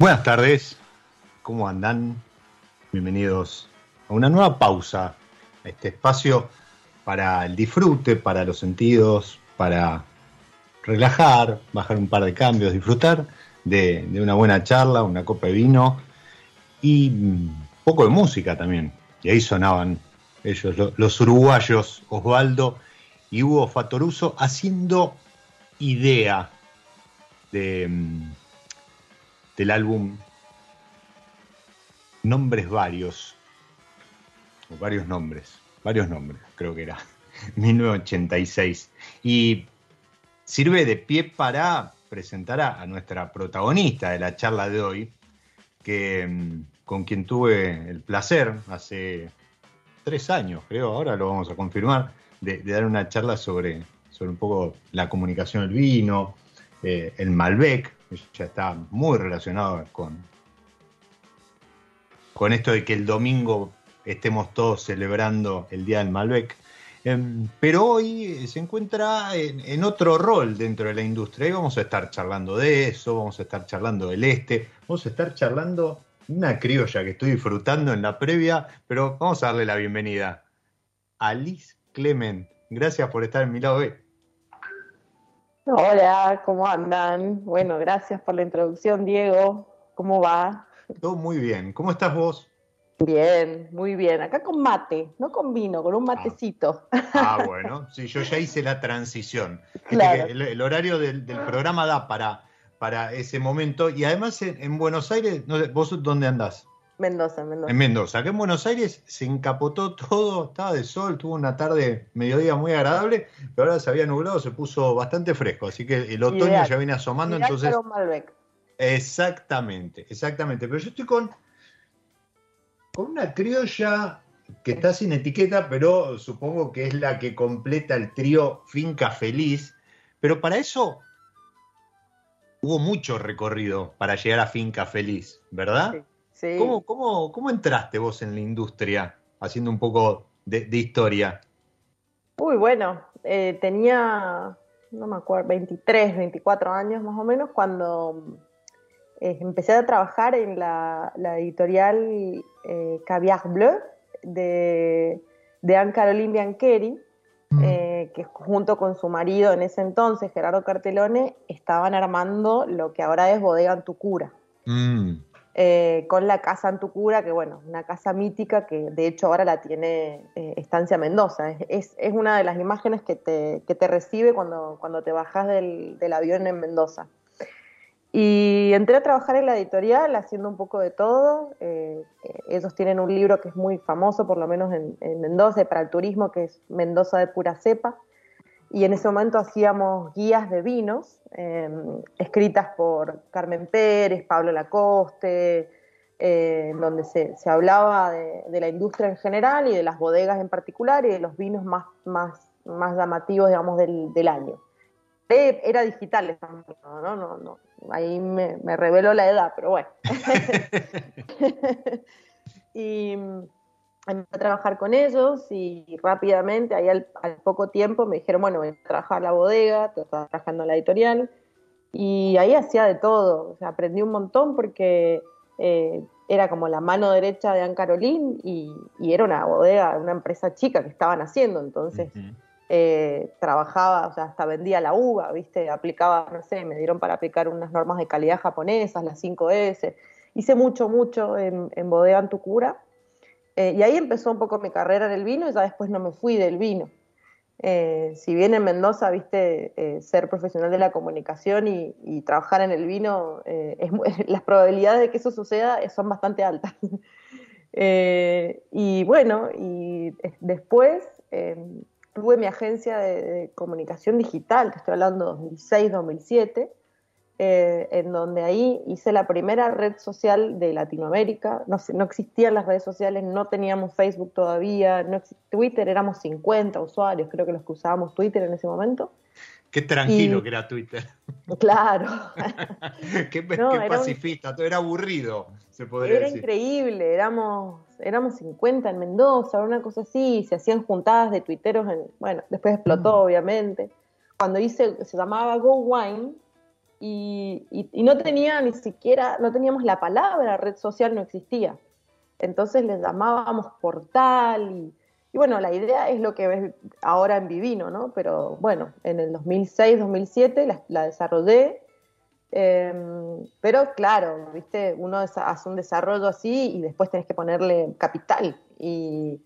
Buenas tardes, ¿cómo andan? Bienvenidos a una nueva pausa, a este espacio para el disfrute, para los sentidos, para relajar, bajar un par de cambios, disfrutar de, una buena charla, una copa de vino y un poco de música también. Y ahí sonaban ellos, lo- los uruguayos, Osvaldo y Hugo Fatoruso, haciendo idea de, mm, del álbum Nombres Varios, varios nombres, varios nombres, creo que era, 1986. Y sirve de pie para presentar a, nuestra protagonista de la charla de hoy, que, mm, con quien tuve el placer hace tres años, creo, ahora lo vamos a confirmar, de, de dar una charla sobre, sobre un poco la comunicación del vino, eh, el Malbec, ya está muy relacionado con, con esto de que el domingo estemos todos celebrando el Día del Malbec. Em, pero hoy eh, se encuentra en, otro rol dentro de la industria y vamos a estar charlando de eso, vamos a estar charlando del este, vamos a estar charlando una criolla que estoy disfrutando en la previa, pero vamos a darle la bienvenida a Liz Clement. Gracias por estar en mi lado. Hola, ¿cómo andan? Bueno, gracias por la introducción, Diego. ¿Cómo va? Todo muy bien. ¿Cómo estás vos? Bien, muy bien. Acá con mate, no con vino, con un matecito. Ah, bueno, sí, yo ya hice la transición. Claro. El, el horario del, del programa da para, para ese momento. Y además en, en Buenos Aires, no sé, ¿vos dónde andás? Mendoza, Mendoza. En Mendoza. Acá en Buenos Aires se encapotó todo, estaba de sol, tuvo una tarde, mediodía muy agradable, pero ahora se había nublado, se puso bastante fresco. Así que el otoño Ideal. ya viene asomando, Ideal entonces. Malbec. Exactamente, exactamente. Pero yo estoy con, con una criolla que está sin etiqueta, pero supongo que es la que completa el trío Finca Feliz. Pero para eso hubo mucho recorrido para llegar a Finca Feliz, ¿verdad? Sí. ¿Cómo, cómo, cómo entraste vos en la industria, haciendo un poco de, de historia? Uy, bueno, eh, tenía, no me acuerdo, 23, 24 años más o menos, cuando eh, empecé a trabajar en la, la editorial eh, Caviar Bleu de, de Anne-Caroline Biancheri, eh, que junto con su marido en ese entonces, Gerardo Cartelone, estaban armando lo que ahora es Bodega Antucura. Mm, eh, con la casa Antucura, que bueno, una casa mítica que de hecho ahora la tiene eh, Estancia Mendoza. Es, es, una de las imágenes que te, que te recibe cuando, cuando te bajas del, del avión en Mendoza. Y entré a trabajar en la editorial haciendo un poco de todo. Eh, ellos tienen un libro que es muy famoso, por lo menos en, en Mendoza, para el turismo, que es Mendoza de pura cepa. Y en ese momento hacíamos guías de vinos, eh, escritas por Carmen Pérez, Pablo Lacoste, eh, donde se, se hablaba de, de, la industria en general y de las bodegas en particular y de los vinos más, más, más llamativos, digamos, del, del año. Era digital, ¿no? no, no, no. ahí me, me reveló la edad, pero bueno. y empecé a trabajar con ellos y rápidamente, ahí al, al, poco tiempo, me dijeron, bueno, voy a trabajar la bodega, estaba trabajando en la editorial, y ahí hacía de todo, o sea, aprendí un montón porque eh, era como la mano derecha de Anne Caroline y, y, era una bodega, una empresa chica que estaban haciendo, entonces... Uh -huh. Eh, trabajaba, o sea, hasta vendía la uva, ¿viste? Aplicaba, no sé, me dieron para aplicar unas normas de calidad japonesas, las 5S. Hice mucho, mucho en, en Bodega Antucura. Eh, y ahí empezó un poco mi carrera en el vino y ya después no me fui del vino. Eh, si bien en Mendoza, viste, eh, ser profesional de la comunicación y, trabajar en el vino, las probabilidades de que eso suceda son bastante altas. y bueno, y después tuve mi agencia de, de, comunicación digital, te estoy hablando 2006-2007, eh, en donde ahí hice la primera red social de Latinoamérica. No, no, existían las redes sociales, no teníamos Facebook todavía, no Twitter éramos 50 usuarios, creo que los que usábamos Twitter en ese momento. Qué tranquilo y, que era Twitter. Claro. qué, no, qué pacifista, un, todo era aburrido, se podría era decir. increíble, éramos, éramos 50 en Mendoza, una cosa así, se hacían juntadas de tuiteros, en, bueno, después explotó mm. obviamente. Cuando hice, se llamaba Go Wine, y, y, y, no tenía ni siquiera, no teníamos la palabra red social, no existía. Entonces les llamábamos portal y, y bueno, la idea es lo que ves ahora en Vivino, ¿no? Pero bueno, en el 2006-2007 la, la, desarrollé, eh, pero claro, viste, uno hace un desarrollo así y después tenés que ponerle capital. Y,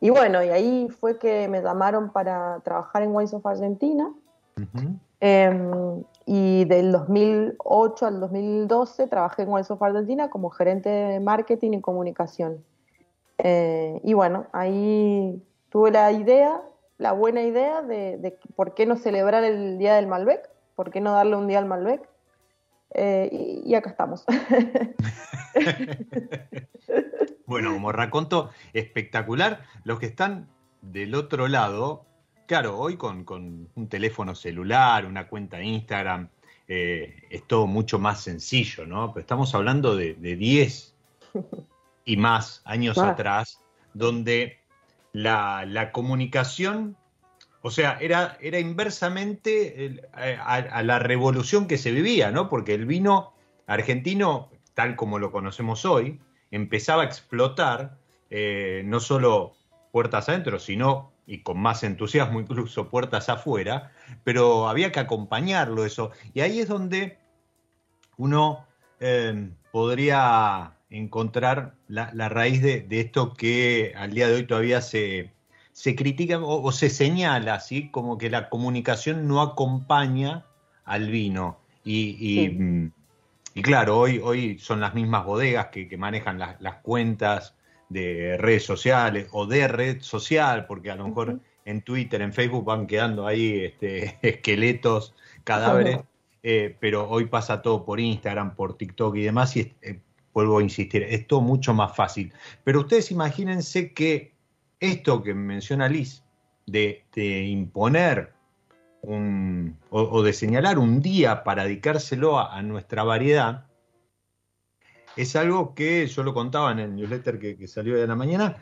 y bueno, y ahí fue que me llamaron para trabajar en Wines of Argentina. Uh -huh. eh, y del 2008 al 2012 trabajé en Wines of Argentina como gerente de marketing y comunicación. Eh, y bueno, ahí tuve la idea, la buena idea de, de, por qué no celebrar el Día del Malbec, por qué no darle un día al Malbec. Eh, y, y, acá estamos. bueno, como raconto, espectacular. Los que están del otro lado Claro, hoy con, con, un teléfono celular, una cuenta de Instagram, eh, es todo mucho más sencillo, ¿no? Pero estamos hablando de, de 10 y más años atrás, donde la, la, comunicación, o sea, era, era inversamente el, a, a, la revolución que se vivía, ¿no? Porque el vino argentino, tal como lo conocemos hoy, empezaba a explotar eh, no solo puertas adentro, sino y con más entusiasmo incluso puertas afuera, pero había que acompañarlo eso. Y ahí es donde uno eh, podría encontrar la, la raíz de, de, esto que al día de hoy todavía se, se critica o, o, se señala, así como que la comunicación no acompaña al vino. Y, y, sí. y claro, hoy, hoy son las mismas bodegas que, que manejan las, las cuentas de redes sociales o de red social, porque a lo mejor uh -huh. en Twitter, en Facebook van quedando ahí este, esqueletos, cadáveres, uh -huh. eh, pero hoy pasa todo por Instagram, por TikTok y demás, y eh, vuelvo a insistir, es todo mucho más fácil. Pero ustedes imagínense que esto que menciona Liz, de, de imponer un, o, o, de señalar un día para dedicárselo a, a, nuestra variedad, es algo que yo lo contaba en el newsletter que, que salió de la mañana,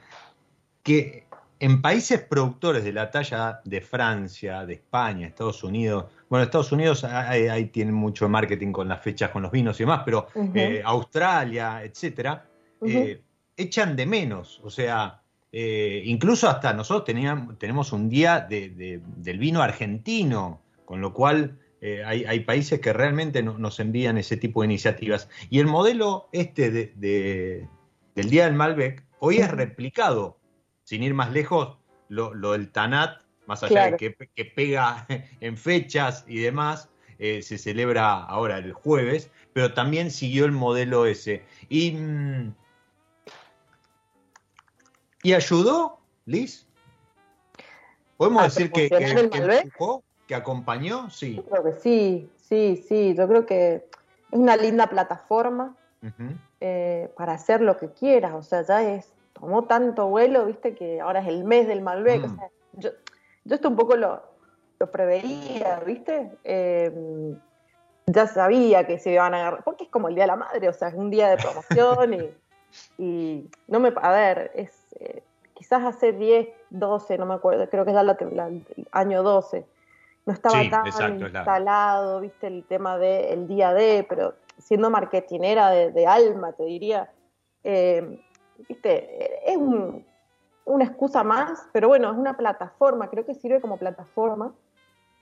que en países productores de la talla de Francia, de España, Estados Unidos, bueno, Estados Unidos ahí, ahí tienen mucho marketing con las fechas, con los vinos y demás, pero uh -huh. eh, Australia, etcétera, uh -huh. eh, echan de menos, o sea, eh, incluso hasta nosotros teníamos, tenemos un día de, de, del vino argentino, con lo cual eh, hay, hay, países que realmente no, nos envían ese tipo de iniciativas. Y el modelo este de, de, del Día del Malbec hoy es replicado, sin ir más lejos, lo, lo del Tanat, más allá claro. de que, que, pega en fechas y demás, eh, se celebra ahora el jueves, pero también siguió el modelo ese. Y, mm, ¿y ayudó, Liz? ¿Podemos decir que, que, que empujó, que acompañó? Sí. Yo creo que sí, sí, sí. Yo creo que es una linda plataforma uh -huh. eh, para hacer lo que quieras. O sea, ya es, tomó tanto vuelo, viste, que ahora es el mes del Malbec. Mm. O sea, yo, yo esto un poco lo, lo preveía, viste. Eh, ya sabía que se iban a agarrar, porque es como el Día de la Madre, o sea, es un día de promoción y, y no me, a ver, es, eh, quizás hace 10, 12, no me acuerdo, creo que es ya la, la, el año 12, no estaba sí, tan exacto, instalado, viste, el tema del día de, pero siendo marketinera de, de alma, te diría, eh, viste, es un, una excusa más, pero bueno, es una plataforma, creo que sirve como plataforma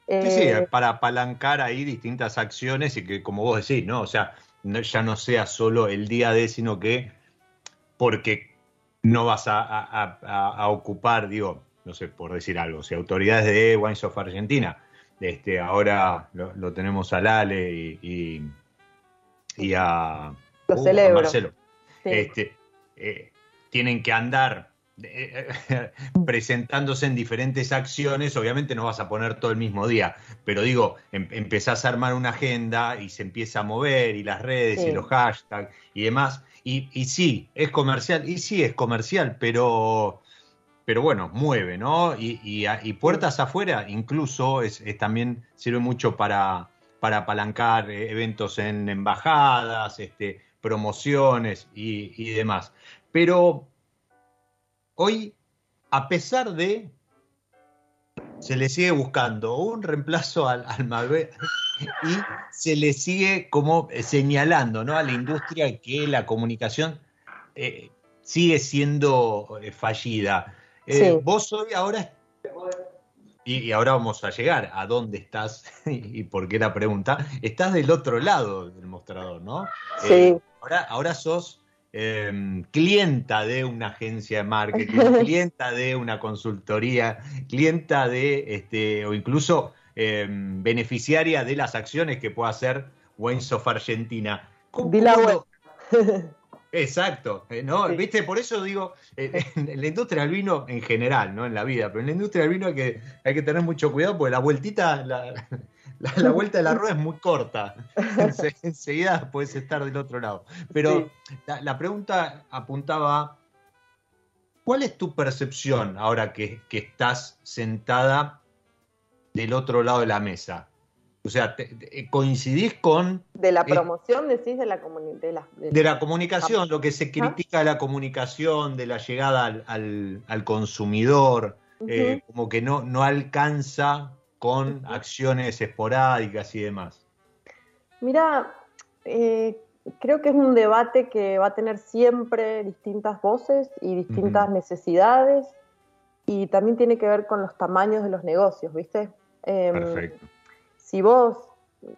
Sí, sí, eh, para apalancar ahí distintas acciones y que, como vos decís, ¿no? O sea, no, ya no sea solo el día de, sino que porque no vas a, a, a, a, ocupar, digo, no sé, por decir algo, si autoridades de Wines of Argentina, este, ahora lo, lo tenemos a Lale y, y, y a, lo uh, Marcelo, sí. este, eh, tienen que andar presentándose en diferentes acciones, obviamente no vas a poner todo el mismo día, pero digo, em empezás a armar una agenda y se empieza a mover y las redes sí. y los hashtags y demás, y, y, sí, es comercial, y sí es comercial, pero, pero bueno, mueve, ¿no? Y, y, puertas afuera incluso es, también sirve mucho para, para apalancar eventos en embajadas, este, promociones y, y demás. Pero hoy, a pesar de, se le sigue buscando un reemplazo al, al Malbec y se le sigue como señalando ¿no? a la industria que la comunicación eh, sigue siendo eh, fallida. Eh, sí. Vos hoy ahora, y, y, ahora vamos a llegar a dónde estás y, y por qué la pregunta, estás del otro lado del mostrador, ¿no? Sí. Eh, ahora, ahora sos eh, clienta de una agencia de marketing, clienta de una consultoría, clienta de, este, o incluso eh, beneficiaria de las acciones que pueda hacer Wines of Argentina. ¿Cómo, la web. Exacto, eh, ¿no? Sí. ¿Viste? Por eso digo, eh, en la industria del vino en general, ¿no? En la vida, pero en la industria del vino hay que, hay que tener mucho cuidado porque la vueltita, la, la, la, vuelta de la rueda es muy corta. Enseguida puedes estar del otro lado. Pero sí. la, la, pregunta apuntaba, ¿cuál es tu percepción ahora que, que, estás sentada del otro lado de la mesa? O sea, te, te, ¿coincidís con...? De la promoción, eh, decís, de la, de la, de, de la comunicación, lo que se critica de la comunicación, de la llegada al, al, al consumidor, uh -huh. eh, como que no, no alcanza con acciones esporádicas y demás? Mira, eh, creo que es un debate que va a tener siempre distintas voces y distintas uh -huh. necesidades y también tiene que ver con los tamaños de los negocios, ¿viste? Eh, Perfecto. Si vos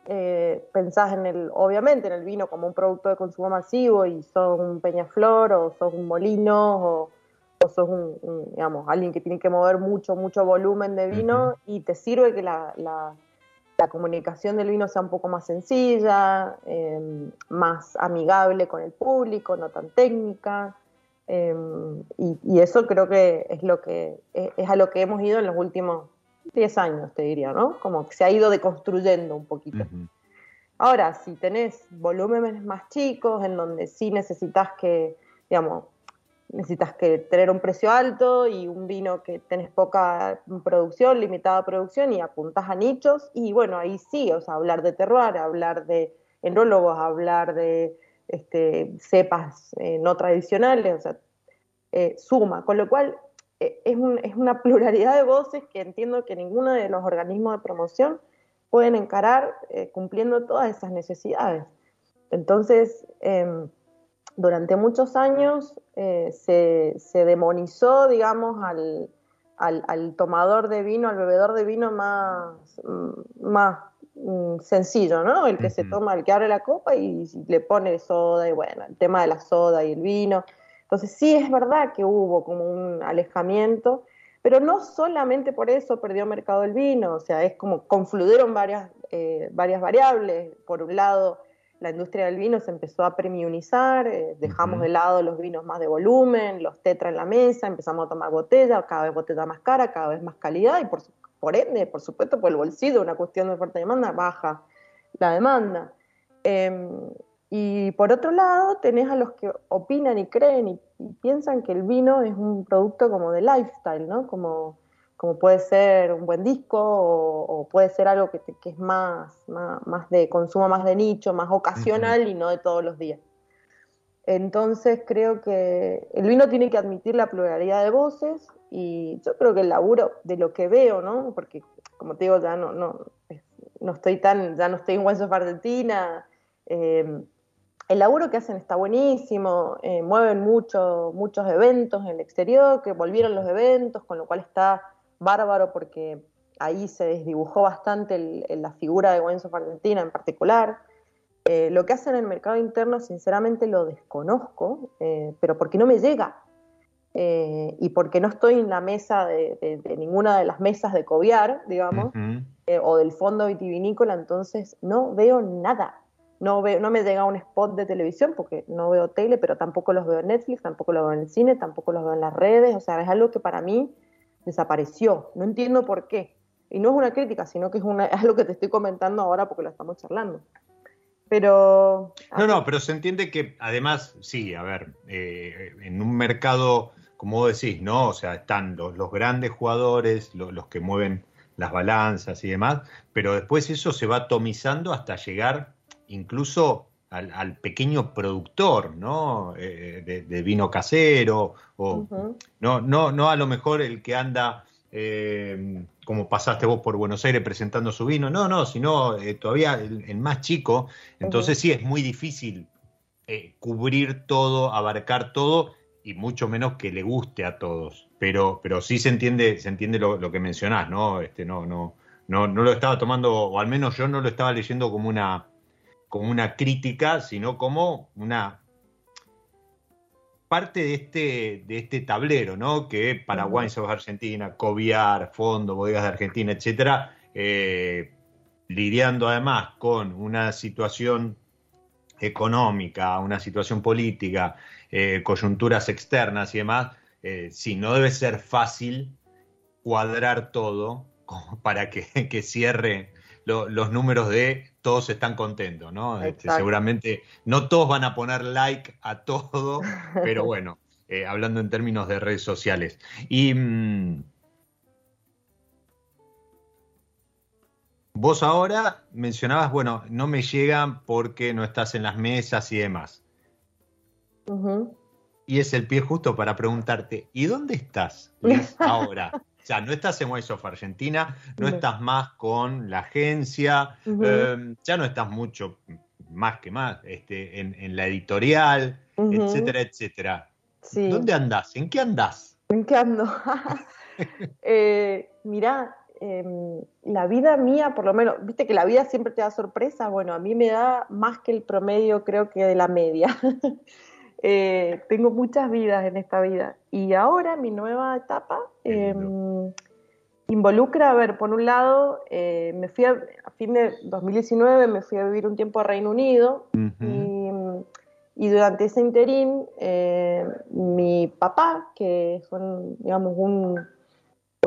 eh, pensás en el, obviamente en el vino como un producto de consumo masivo y sos un peñaflor o sos un molino o o sos un, un, digamos, alguien que tiene que mover mucho, mucho volumen de vino uh -huh. y te sirve que la, la, la, comunicación del vino sea un poco más sencilla, eh, más amigable con el público, no tan técnica. Eh, y, y, eso creo que es, lo que es, es, a lo que hemos ido en los últimos 10 años, te diría, ¿no? Como que se ha ido deconstruyendo un poquito. Uh -huh. Ahora, si tenés volúmenes más chicos, en donde sí necesitas que, digamos, necesitas que tener un precio alto y un vino que tenés poca producción, limitada producción y apuntas a nichos y bueno, ahí sí, o sea, hablar de terroir, hablar de enólogos, hablar de este, cepas eh, no tradicionales, o sea, eh, suma, con lo cual eh, es, es, una pluralidad de voces que entiendo que ninguno de los organismos de promoción pueden encarar cumpliendo todas esas necesidades. Entonces, em, durante muchos años eh, se, demonizó, digamos, al, al, tomador de vino, al bebedor de vino más, mm, más mm, sencillo, ¿no? El que se toma, el que abre la copa y, le pone soda y bueno, el tema de la soda y el vino. Entonces sí es verdad que hubo como un alejamiento, pero no solamente por eso perdió mercado el vino, o sea, es como confluyeron varias, eh, varias variables. Por un lado, la industria del vino se empezó a premiumizar, eh, dejamos de lado los vinos más de volumen, los tetra en la mesa, empezamos a tomar botella, cada vez botella más cara, cada vez más calidad y por, por ende, por supuesto, por el bolsillo, una cuestión de y demanda, baja la demanda. Em, y por otro lado, tenés a los que opinan y creen y, y, piensan que el vino es un producto como de lifestyle, ¿no? Como como puede ser un buen disco o, puede ser algo que, es más, más, de consumo más de nicho, más ocasional y no de todos los días. Entonces creo que el vino tiene que admitir la pluralidad de voces y yo creo que el laburo de lo que veo, ¿no? Porque como te digo, ya no, no, no estoy tan, ya no estoy en Huesos Argentina, eh, el laburo que hacen está buenísimo, eh, mueven mucho, muchos eventos en el exterior, que volvieron los eventos, con lo cual está bárbaro porque ahí se desdibujó bastante la figura de of Argentina en particular. Eh, lo que hacen en el mercado interno, sinceramente lo desconozco, eh, pero porque no me llega. Y porque no estoy en la mesa de, ninguna de las mesas de Coviar, digamos, o del fondo vitivinícola, entonces no veo nada. No, veo, no me llega un spot de televisión porque no veo tele, pero tampoco los veo en Netflix, tampoco los veo en el cine, tampoco los veo en las redes. O sea, es algo que para mí desapareció. No entiendo por qué. Y no es una crítica, sino que es, una, es algo que te estoy comentando ahora porque lo estamos charlando. Pero... No, no, pero se entiende que además, sí, a ver, eh, en un mercado, como vos decís, ¿no? O sea, están los, los grandes jugadores, los que mueven las balanzas y demás, pero después eso se va atomizando hasta llegar incluso al, pequeño productor, ¿no? Eh, de, vino casero, o no, no, no a lo mejor el que anda, eh, como pasaste vos por Buenos Aires presentando su vino, no, no, sino eh, todavía el, más chico, entonces sí es muy difícil cubrir todo, abarcar todo, y mucho menos que le guste a todos. Pero, pero sí se entiende, se entiende lo, lo que mencionás, ¿no? Este, no, no, no, no lo estaba tomando, o al menos yo no lo estaba leyendo como una como una crítica, sino como una parte de este, de este tablero, ¿no? Que para uh Argentina, Coviar, Fondo, Bodegas de Argentina, etcétera, eh, lidiando además con una situación económica, una situación política, eh, coyunturas externas y demás, eh, sí, no debe ser fácil cuadrar todo para que, que cierre los números de todos están contentos, ¿no? Este, seguramente no todos van a poner like a todo, pero bueno, eh, hablando en términos de redes sociales. Y mm, vos ahora mencionabas, bueno, no me llegan porque no estás en las mesas y demás. Y es el pie justo para preguntarte, ¿y dónde estás ahora? O sea, no estás en Wise of Argentina, no estás más con la agencia, em, ya no estás mucho más que más este, en, la editorial, etcétera, etcétera. ¿Dónde andás? ¿En qué andás? ¿En qué ando? eh, mirá, em, la vida mía, por lo menos, viste que la vida siempre te da sorpresa, bueno, a mí me da más que el promedio, creo que de la media. Eh, tengo muchas vidas en esta vida. Y ahora mi nueva etapa em, involucra, a ver, por un lado, eh, me fui a, fin de 2019, me fui a vivir un tiempo a Reino Unido y, durante ese interín eh, mi papá, que es digamos, un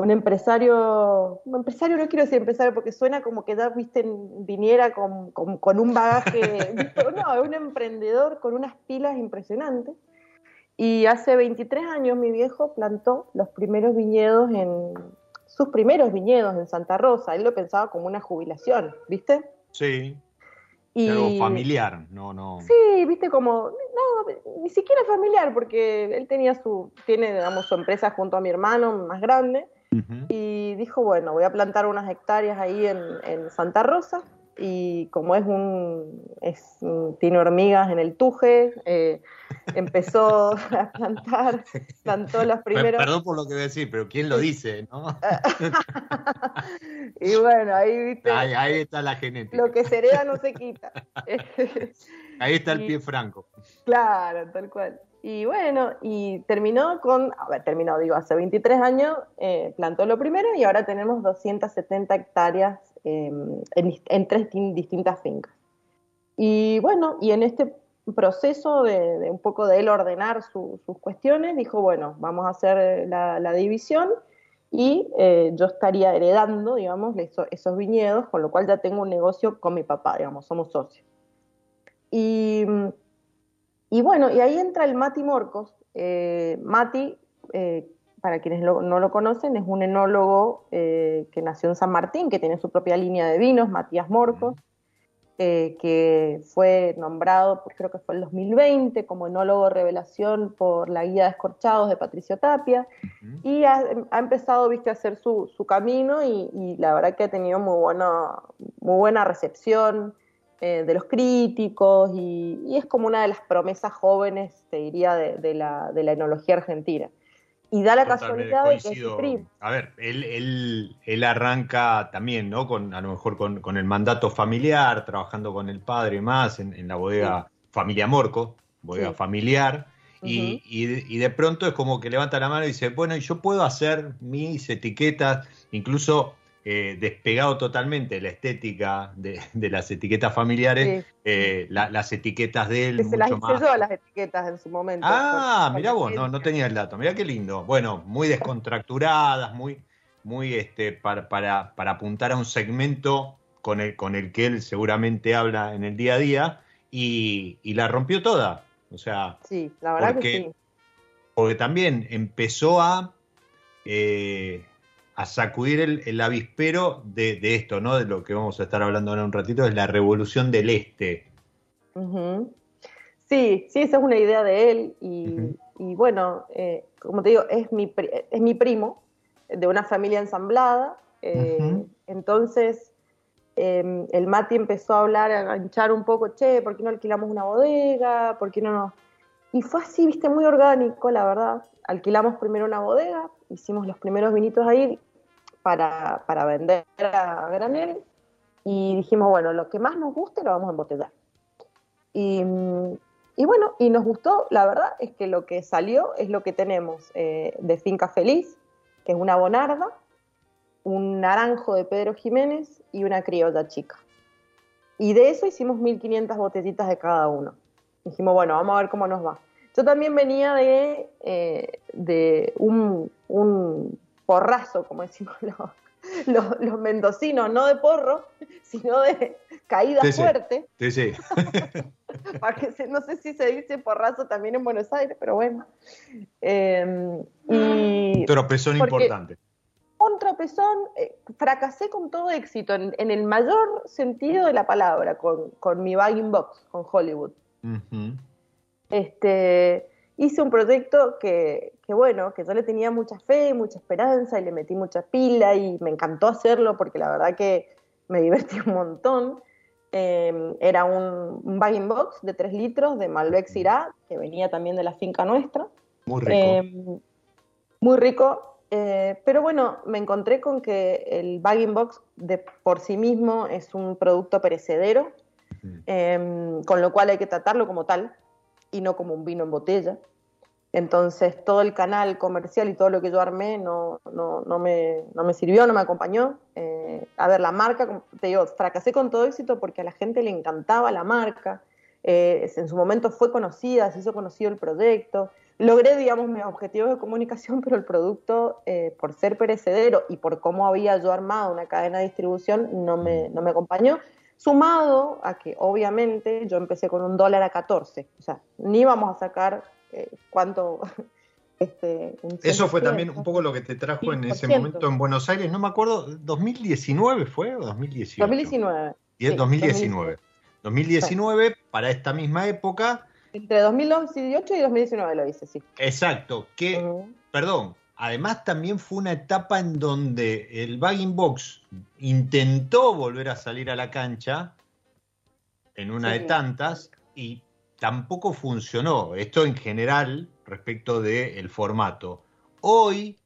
un empresario, un empresario no quiero decir empresario porque suena como que ya, viste, viniera con, un bagaje, no, un emprendedor con unas pilas impresionantes. Y hace 23 años mi viejo plantó los primeros viñedos en sus primeros viñedos en Santa Rosa. Él lo pensaba como una jubilación, ¿viste? Sí. Y Algo familiar, no, no. Sí, viste como no, ni siquiera familiar porque él tenía su tiene digamos su empresa junto a mi hermano más grande y dijo, bueno, voy a plantar unas hectáreas ahí en, en Santa Rosa y como es un, es, tiene hormigas en el tuje, eh, empezó a plantar, plantó los primeros... Perdón por lo que voy a decir, pero ¿quién lo dice? ¿no? Y bueno, ahí viste, Ahí, ahí está la genética. lo que se hereda no se quita. Ahí está el y- pie franco. Claro, tal cual. Y bueno, y terminó con, a ver, terminó, digo, hace 23 años eh, plantó lo primero y ahora tenemos 270 hectáreas eh, en, en tres tin- distintas fincas. Y bueno, y en este proceso de, de un poco de él ordenar su- sus cuestiones, dijo, bueno, vamos a hacer la, la división y eh, yo estaría heredando, digamos, eso- esos viñedos, con lo cual ya tengo un negocio con mi papá, digamos, somos socios. Y, y bueno, y ahí entra el Mati Morcos. Eh, Mati, eh, para quienes lo- no lo conocen, es un enólogo eh, que nació en San Martín, que tiene su propia línea de vinos, Matías Morcos, eh, que fue nombrado, pues, creo que fue el 2020, como enólogo revelación por la guía de escorchados de Patricio Tapia y ha, ha empezado viste a hacer su, su camino y, y la verdad que ha tenido muy buena muy buena recepción eh, de los críticos y, y es como una de las promesas jóvenes te diría de, de la, de la enología argentina y da la Totalmente casualidad de que es A ver, él, él, él arranca también, ¿no? Con, a lo mejor con, con el mandato familiar, trabajando con el padre y más en, en la bodega Familia Morco, bodega Sí. familiar. Y, y y de pronto es como que levanta la mano y dice, bueno, y yo puedo hacer mis etiquetas, incluso eh, despegado totalmente la estética de, de las etiquetas familiares, Sí, eh, la- las etiquetas de él que se las mucho hice más yo las etiquetas en su momento Ah, mirá vos, no, no tenía el dato, mirá qué lindo. Bueno, muy descontracturadas, muy, muy este, para, para, para apuntar a un segmento con el, con el que él seguramente habla en el día a día y, y la rompió toda. O sea, sí la verdad porque- que sí porque también empezó a, eh, a sacudir el, el avispero de, de esto, ¿no? De lo que vamos a estar hablando ahora un ratito, es la revolución del este. Sí, sí, esa es una idea de él y, y bueno, eh, como te digo, es mi, es mi primo de una familia ensamblada, eh, entonces eh, el Mati empezó a hablar, a hinchar un poco, che, ¿por qué no alquilamos una bodega? ¿Por qué no nos...? Y fue así, viste, muy orgánico, la verdad. Alquilamos primero una bodega, hicimos los primeros vinitos ahí para, para vender a granel y dijimos, bueno, lo que más nos guste lo vamos a embotellar. Y, y bueno, y nos gustó, la verdad es que lo que salió es lo que tenemos eh, de Finca Feliz, que es una bonarda, un naranjo de Pedro Jiménez y una criolla chica. Y de eso hicimos 1500 botellitas de cada uno. Dijimos, bueno, vamos a ver cómo nos va. Yo también venía de, eh, de un, un porrazo, como decimos los, los, los mendocinos, no de porro, sino de caída Sí, fuerte. Sí, sí. Se- no sé si se dice porrazo también en Buenos Aires, pero bueno. Eh, y Un tropezón importante. un tropezón, eh, fracasé con todo éxito, en, en el mayor sentido de la palabra, con, con mi bagging box, con Hollywood. Ujú. Este, hice un proyecto que, que, bueno, que yo le tenía mucha fe, mucha esperanza y le metí mucha pila y me encantó hacerlo porque la verdad que me divertí un montón. Eh, era un, un bagging box de 3 litros de Malbec Syrah, que venía también de la finca nuestra. Muy rico. Eh, muy rico, eh, pero bueno, me encontré con que el bagging box de por sí mismo es un producto perecedero, eh, con lo cual hay que tratarlo como tal y no como un vino en botella. Entonces todo el canal comercial y todo lo que yo armé no, no, no, me, no me sirvió, no me acompañó. Eh, a ver, la marca, te digo, fracasé con todo éxito porque a la gente le encantaba la marca. Eh, en su momento fue conocida, se hizo conocido el proyecto. Logré, digamos, mis objetivos de comunicación, pero el producto, eh, por ser perecedero y por cómo había yo armado una cadena de distribución, no me, no me acompañó. Sumado a que obviamente yo empecé con un dólar a 14, o sea, ni íbamos a sacar eh, cuánto... Este, Eso fue también un poco lo que te trajo en ese momento en Buenos Aires, no me acuerdo, ¿2019 fue o 2018? 2019. Y es 2019. 2019, para esta misma época. Entre 2018 y 2019 lo hice, sí. Exacto, que, perdón, además también fue una etapa en donde el bagging box intentó volver a salir a la cancha en una de tantas y tampoco funcionó. Esto en general respecto del formato. Hoy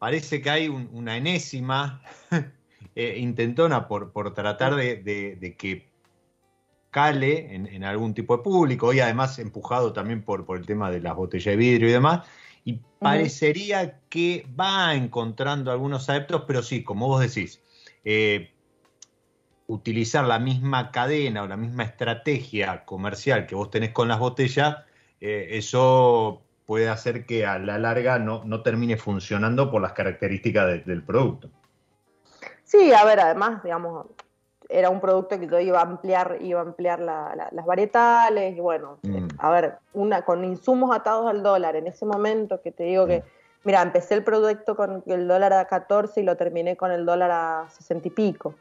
parece que hay una enésima eh, intentona por, por tratar de, que cale en, algún tipo de público, hoy además empujado también por, por el tema de las botellas de vidrio y demás, y parecería que va encontrando algunos adeptos, pero sí, como vos decís, eh, utilizar la misma cadena o la misma estrategia comercial que vos tenés con las botellas, eh, eso puede hacer que a la larga no, no termine funcionando por las características del producto. Sí, a ver, además, digamos, era un producto que yo iba a ampliar, iba a ampliar las varietales, y bueno, mm. a ver, una con insumos atados al dólar, en ese momento que te digo que, mira, empecé el proyecto con el dólar a 14 y lo terminé con el dólar a 60 y pico.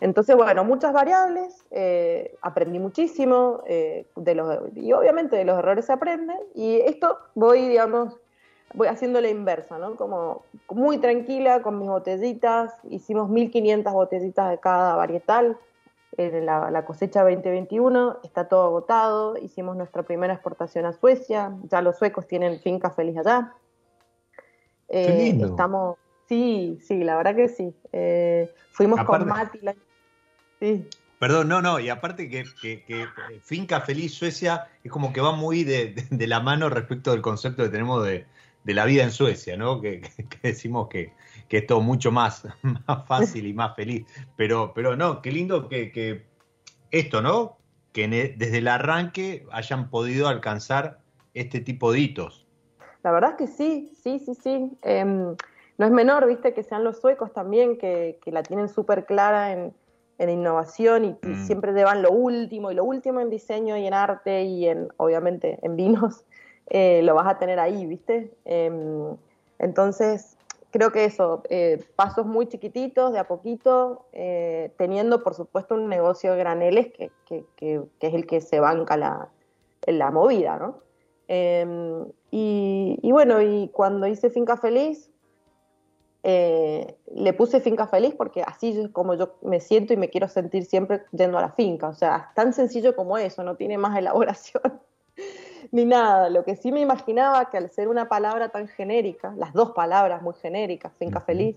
Entonces, bueno, muchas variables, eh, aprendí muchísimo, eh, de los, y obviamente de los errores se aprenden, y esto voy, digamos, voy haciendo la inversa, ¿no? Como muy tranquila con mis botellitas, hicimos 1500 botellitas de cada varietal en la, cosecha 2021, está todo agotado, hicimos nuestra primera exportación a Suecia, ya los suecos tienen finca feliz allá. Eh, estamos, sí, sí, la verdad que sí. Eh, fuimos con Mati. sí. Perdón, no, no, y aparte que, Finca Feliz Suecia es como que va muy de, la mano respecto del concepto que tenemos de, de la vida en Suecia, ¿no? Que, decimos que, es todo mucho más, más fácil y más feliz. Pero, pero no, qué lindo que, esto, ¿no? Que e, desde el arranque hayan podido alcanzar este tipo de hitos. La verdad es que sí, sí, sí, sí. Em, no es menor, viste, que sean los suecos también, que, la tienen súper clara en, innovación y, mm. siempre llevan lo último y lo último en diseño y en arte y en, obviamente, en vinos. Eh, lo vas a tener ahí, ¿viste? Em, entonces, creo que eso, eh, pasos muy chiquititos, de a poquito, eh, teniendo por supuesto un negocio de graneles que, es el que se banca la, la movida, ¿no? Em, y, bueno, y cuando hice Finca Feliz, le puse Finca Feliz porque así es como yo me siento y me quiero sentir siempre yendo a la finca. O sea, tan sencillo como eso, no tiene más elaboración ni nada. Lo que sí me imaginaba que al ser una palabra tan genérica, las dos palabras muy genéricas, finca feliz,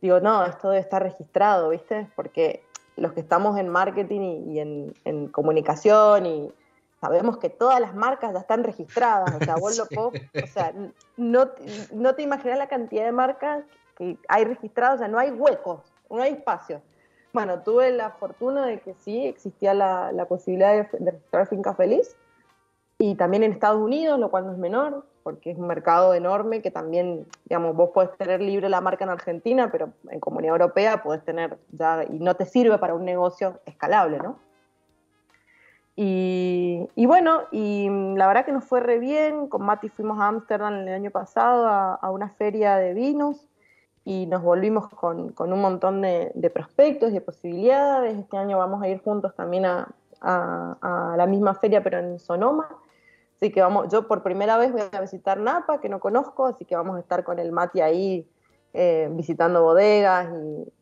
digo, no, esto debe estar registrado, ¿viste? Porque los que estamos en marketing y, en, comunicación y sabemos que todas las marcas ya están registradas, o sea, vos lo o sea, no, no te imaginas la cantidad de marcas que hay registradas, o sea, no hay huecos, no hay espacio. Bueno, tuve la fortuna de que sí existía la, posibilidad de, de registrar Finca Feliz y también en Estados Unidos, lo cual no es menor, porque es un mercado enorme que también, digamos, vos podés tener libre la marca en Argentina, pero en Comunidad Europea podés tener ya, y no te sirve para un negocio escalable, ¿no? Y, bueno, y la verdad que nos fue re bien, con Mati fuimos a Ámsterdam el año pasado a, una feria de vinos y nos volvimos con, con un montón de, de, prospectos y de posibilidades. Este año vamos a ir juntos también a, a, a la misma feria, pero en Sonoma Así que vamos, yo por primera vez voy a visitar Napa, que no conozco, así que vamos a estar con el Mati ahí eh, visitando bodegas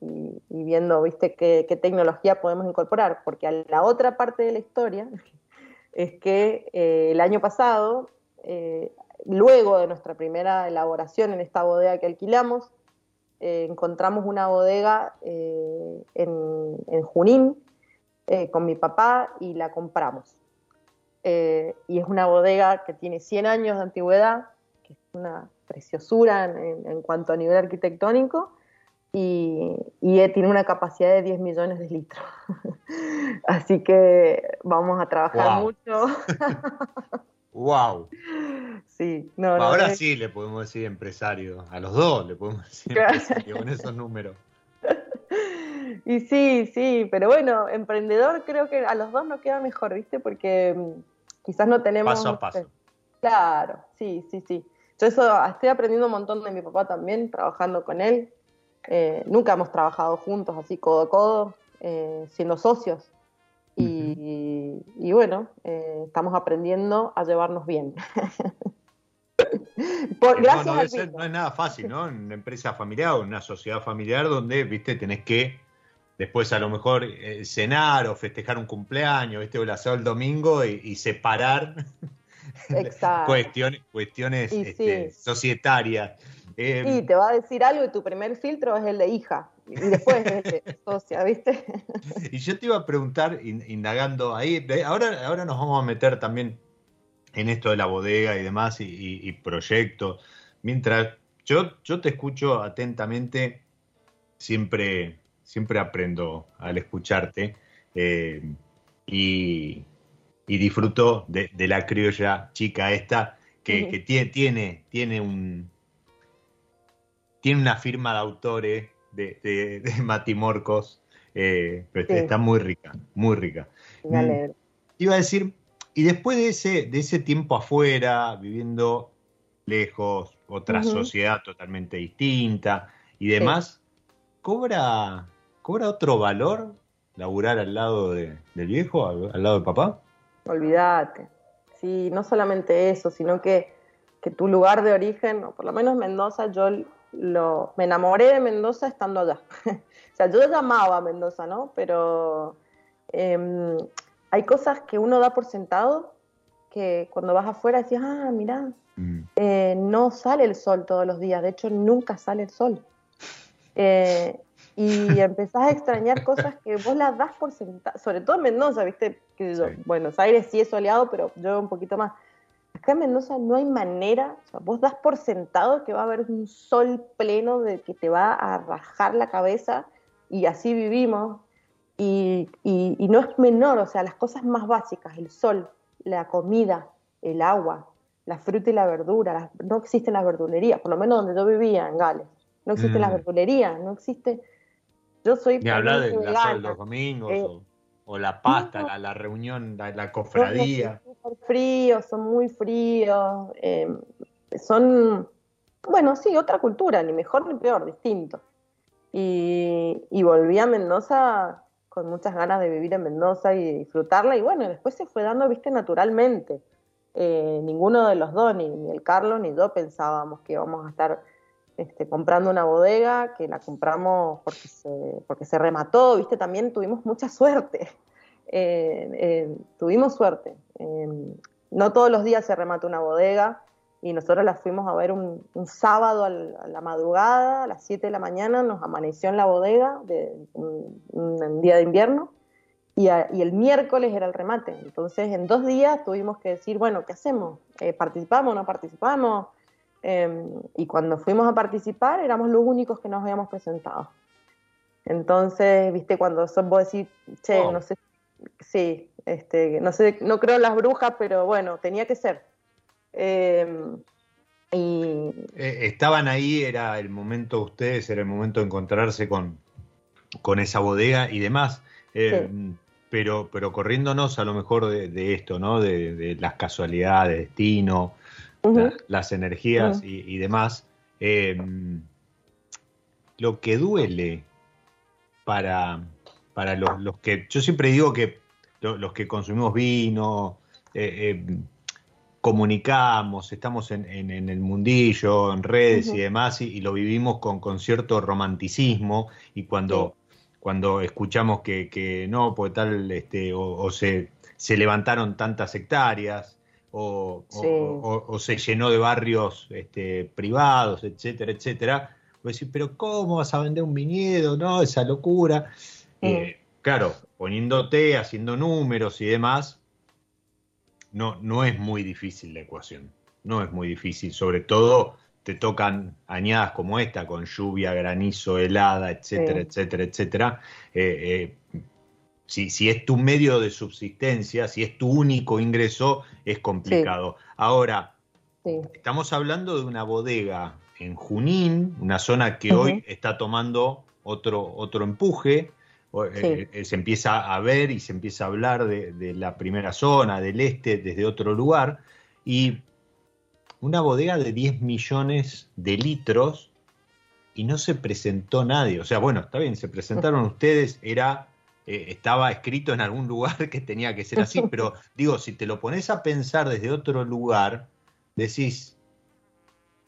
y, viendo, viste, qué, tecnología podemos incorporar, porque la otra parte de la historia es que eh, el año pasado, eh, luego de nuestra primera elaboración en esta bodega que alquilamos, encontramos una bodega en, Junín con mi papá y la compramos. Eh, y es una bodega que tiene 100 años de antigüedad, que es una preciosura en, cuanto a nivel arquitectónico, y, tiene una capacidad de 10 millones de litros. Así que vamos a trabajar mucho. ¡Wow! Sí, no, Ahora sí le podemos decir empresario, a los dos le podemos decir empresario con esos números. Y sí, sí, pero bueno, emprendedor creo que a los dos nos queda mejor, ¿viste? Porque mm, quizás no tenemos... Paso a paso. Claro, sí, sí, sí. Yo eso estoy aprendiendo un montón de mi papá también, trabajando con él. Eh, nunca hemos trabajado juntos, así codo a codo, eh, siendo socios. Y, y bueno, eh, estamos aprendiendo a llevarnos bien. Por- no, gracias no, al debe ser- vino. no es nada fácil, ¿no? En una empresa familiar o en una sociedad familiar donde, viste, tenés que después a lo mejor eh, cenar o festejar un cumpleaños, viste, o el asado el domingo y, y separar cuestiones, cuestiones Y este, sí. societarias. Eh, Y te va a decir algo y tu primer filtro es el de hija. Y después es el de socia, ¿viste? Y yo te iba a preguntar, in- indagando ahí, ahora, ahora nos vamos a meter también en esto de la bodega y demás y, y- y proyectos. Mientras yo, yo te escucho atentamente, siempre, siempre aprendo al escucharte eh, y, y disfruto de, de la criolla chica esta que, Ujú. que tie- tiene, tiene un tiene una firma de autores de, de, de Matimorcos, eh, pero Sí. está muy rica, muy rica. Me Mm. Iba a decir, y después de ese, de ese tiempo afuera, viviendo lejos, otra sociedad totalmente distinta y demás, ¿cobra, ¿cobra otro valor laburar al lado de- del viejo, al, al lado del papá? Olvídate. Sí, no solamente eso, sino que, que tu lugar de origen, o por lo menos Mendoza, yo lo, me enamoré de Mendoza estando allá. o sea, yo llamaba a Mendoza, ¿no? Pero em, hay cosas que uno da por sentado que cuando vas afuera decís, ah, mirá, Mm. eh, no sale el sol todos los días, de hecho nunca sale el sol. Eh, y empezás a extrañar cosas que vos las das por sentado, sobre todo en Mendoza, ¿viste? Que yo, Sí. Buenos Aires sí es soleado, pero yo un poquito más. Acá en Mendoza no hay manera, o sea, vos das por sentado que va a haber un sol pleno de que te va a rajar la cabeza y así vivimos. Y, y- y no es menor, o sea, las cosas más básicas, el sol, la comida, el agua, la fruta y la verdura, las- no existen las verdulerías, por lo menos donde yo vivía, en Gales. No existen Mm. las verdulerías, no existe. Yo soy Ni hablar de vegana. los domingos Eh, o, o la pasta, no. la, la reunión, la, la Son cofradía. súper fríos, son muy fríos, eh, son, bueno, sí, otra cultura, ni mejor ni peor, distinto. Y, y volví a Mendoza con muchas ganas de vivir en Mendoza y de disfrutarla, y bueno, después se fue dando, viste, naturalmente. Eh, ninguno de los dos, ni, ni el Carlos ni yo pensábamos que íbamos a estar este, comprando una bodega, que la compramos porque se, porque se remató, viste, también tuvimos mucha suerte. Eh, eh, tuvimos suerte. Eh, no todos los días se remata una bodega y nosotros la fuimos a ver un, un sábado al- a la madrugada, a las 7 de la mañana, nos amaneció en la bodega, de, un, un día de invierno, y, a- y el miércoles era el remate. Entonces, en dos días tuvimos que decir, bueno, ¿qué hacemos? Eh, ¿Participamos o no participamos? Eh, y cuando fuimos a participar, éramos los únicos que nos habíamos presentado. Entonces, viste, cuando sos vos decís, che, Oh. no sé, sí, este, no sé, no creo en las brujas, pero bueno, tenía que ser. Eh, y Eh, estaban ahí, era el momento de ustedes, era el momento de encontrarse con, con esa bodega y demás. Eh, pero, pero corriéndonos a lo mejor de, de esto, ¿no? De, de las casualidades, destino, la- las energías y, y demás. eh, lo que duele para, para los, los que. Yo siempre digo que lo- los que consumimos vino, eh, eh, comunicamos, estamos en, en- en el mundillo, en redes y demás, y, y lo vivimos con, con cierto romanticismo, y cuando, cuando escuchamos que, que no, porque tal, este, o, o se, se levantaron tantas hectáreas, o, o- Sí. o- o se llenó de barrios este, privados, etcétera, etcétera, vos decís, pero ¿cómo vas a vender un viñedo? No, esa locura. Eh, claro, poniéndote, haciendo números y demás, no, no es muy difícil la ecuación. No es muy difícil. Sobre todo te tocan añadas como esta, con lluvia, granizo, helada, etcétera, Sí. etcétera, etcétera. Eh, eh, si, si es tu medio de subsistencia, si es tu único ingreso, es complicado. Ahora, sí, Estamos hablando de una bodega en Junín, una zona que hoy está tomando otro, otro empuje, eh, eh, se empieza a ver y se empieza a hablar de, de la primera zona, del este, desde otro lugar, y una bodega de 10 millones de litros y no se presentó nadie. O sea, bueno, está bien, se presentaron ustedes, era eh, estaba escrito en algún lugar que tenía que ser así, pero digo, si te lo pones a pensar desde otro lugar, decís,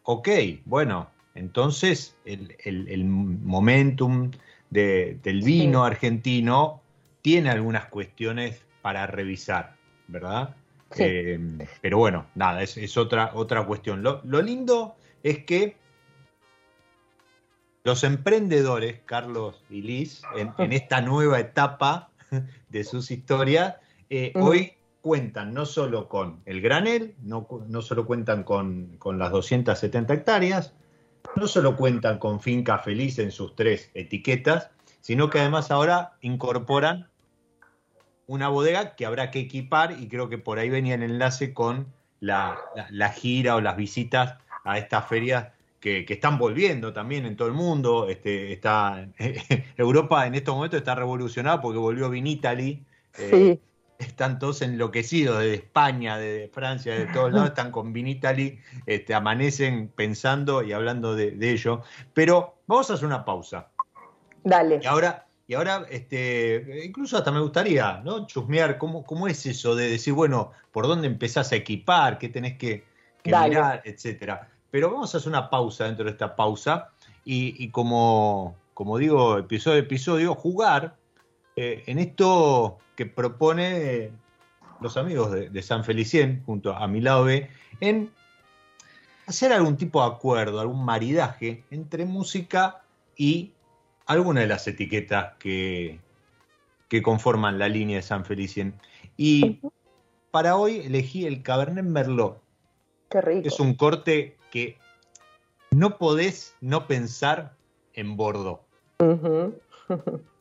ok, bueno, entonces el, el- el momentum de- del vino Sí. argentino tiene algunas cuestiones para revisar, ¿verdad? Sí. Eh, pero bueno, nada, es, es otra, otra cuestión. Lo, lo lindo es que los emprendedores, Carlos y Liz, en, en esta nueva etapa de sus historias, eh, hoy cuentan no solo con el granel, no, solo cuentan con, con las 270 hectáreas, no solo cuentan con Finca Feliz en sus tres etiquetas, sino que además ahora incorporan una bodega que habrá que equipar y creo que por ahí venía el enlace con la, la- la gira o las visitas a estas ferias que, que están volviendo también en todo el mundo. Este, está, Europa en estos momentos está revolucionada porque volvió Vinitaly. eh, Sí, están todos enloquecidos de España, de Francia, de todos lados, están con Vinitaly, este, amanecen pensando y hablando de, de ello. Pero vamos a hacer una pausa. dale. Y ahora, y ahora este, incluso hasta me gustaría ¿no? chusmear cómo, cómo es eso de decir, bueno, por dónde empezás a equipar, qué tenés que, mirar, etcétera. Pero vamos a hacer una pausa dentro de esta pausa y, y como, como digo, episodio a episodio, jugar eh, en esto que propone eh, los amigos de, de San Felicien, junto a mi lado B, en hacer algún tipo de acuerdo, algún maridaje entre música y alguna de las etiquetas que, que conforman la línea de San Felicien. Y para hoy elegí el Cabernet Merlot, Qué rico. es un corte que no podés no pensar en Bordeaux.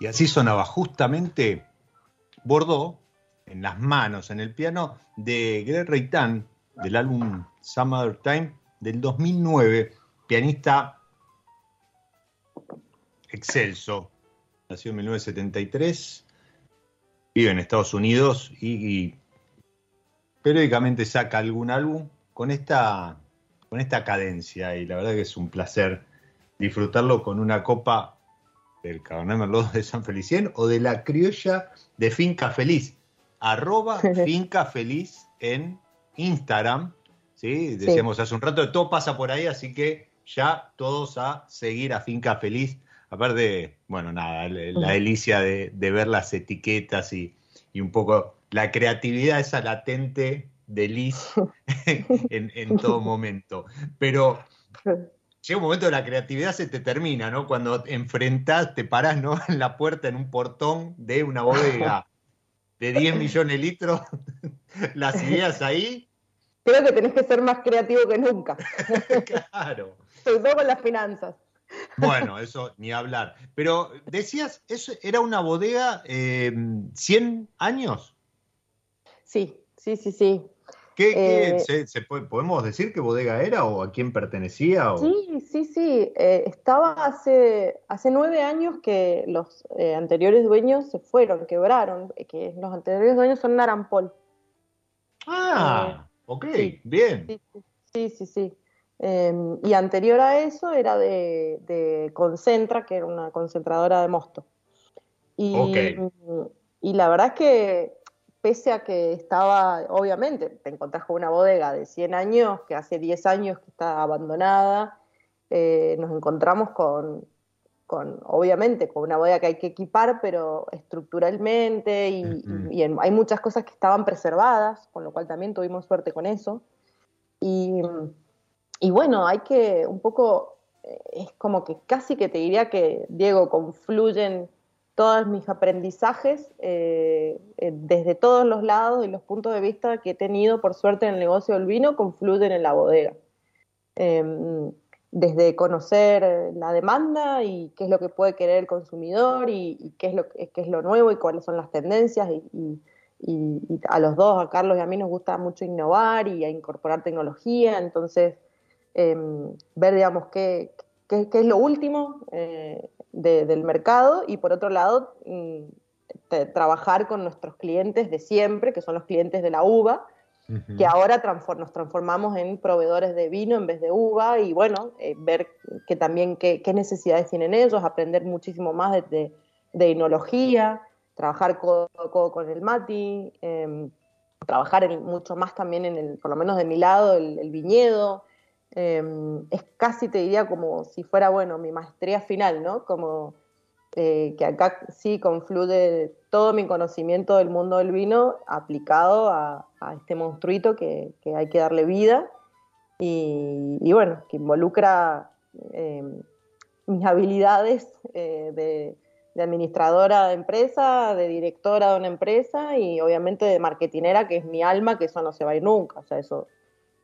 Y así sonaba justamente Bordeaux en las manos, en el piano de Greg Reitan, del álbum Summertime del 2009, pianista excelso, nació en 1973, vive en Estados Unidos y, y periódicamente saca algún álbum con esta, con esta cadencia. Y la verdad que es un placer disfrutarlo con una copa del Cabernet Merlot de San Felicien o de la criolla de Finca Feliz, arroba Finca Feliz en Instagram, ¿sí? Decíamos hace un rato, todo pasa por ahí, así que ya todos a seguir a Finca Feliz, aparte, bueno, nada, la delicia de, de ver las etiquetas y, y un poco la creatividad esa latente de Liz en, en, todo momento. Pero llega un momento de la creatividad se te termina, ¿no? Cuando enfrentás, te parás, ¿no? En la puerta, en un portón de una bodega de 10 millones de litros, las ideas ahí. Creo que tenés que ser más creativo que nunca. claro. Sobre todo con las finanzas. Bueno, eso ni hablar. Pero decías, ¿eso era una bodega eh, 100 años? Sí, sí, sí, sí. ¿Qué, qué eh, se, se puede, ¿Podemos decir qué bodega era o a quién pertenecía? O... Sí, sí, sí. Eh, estaba hace, hace nueve años que los eh, anteriores dueños se fueron, quebraron, que los anteriores dueños son Narampol. Ah, ok, bien. Sí, sí, sí. sí. Em, y anterior a eso era de, de, Concentra, que era una concentradora de mosto. Y, okay. y la verdad es que pese a que estaba, obviamente, te encontrás con una bodega de 100 años, que hace 10 años que está abandonada, eh, nos encontramos con, con, obviamente, con una bodega que hay que equipar, pero estructuralmente, y, hay muchas cosas que estaban preservadas, con lo cual también tuvimos suerte con eso. Y, y bueno, hay que un poco, eh, es como que casi que te diría que, Diego, confluyen todos mis aprendizajes eh, eh, desde todos los lados y los puntos de vista que he tenido, por suerte, en el negocio del vino, confluyen en la bodega. Eh, desde conocer la demanda y qué es lo que puede querer el consumidor y, qué, es lo, qué es lo nuevo y cuáles son las tendencias. Y, a los dos, a Carlos y a mí, nos gusta mucho innovar y a incorporar tecnología. Entonces, ver, digamos, qué, qué, qué, es lo último de, del mercado y por otro lado mm, trabajar con nuestros clientes de siempre, que son los clientes de la uva, uh -huh. que ahora transform nos transformamos en proveedores de vino en vez de uva y bueno, eh, ver que también qué, qué, necesidades tienen ellos, aprender muchísimo más de, de, de enología, trabajar codo codo con el Mati, eh, trabajar en, mucho más también en el, por lo menos de mi lado, el, el viñedo, eh, es casi, te diría, como si fuera, bueno, mi maestría final, ¿no? Como eh, que acá sí confluye todo mi conocimiento del mundo del vino aplicado a, este monstruito que, que, hay que darle vida y, bueno, que involucra eh, mis habilidades eh, de, de, administradora de empresa, de directora de una empresa y obviamente de marketinera, que es mi alma, que eso no se va a ir nunca, o sea, eso...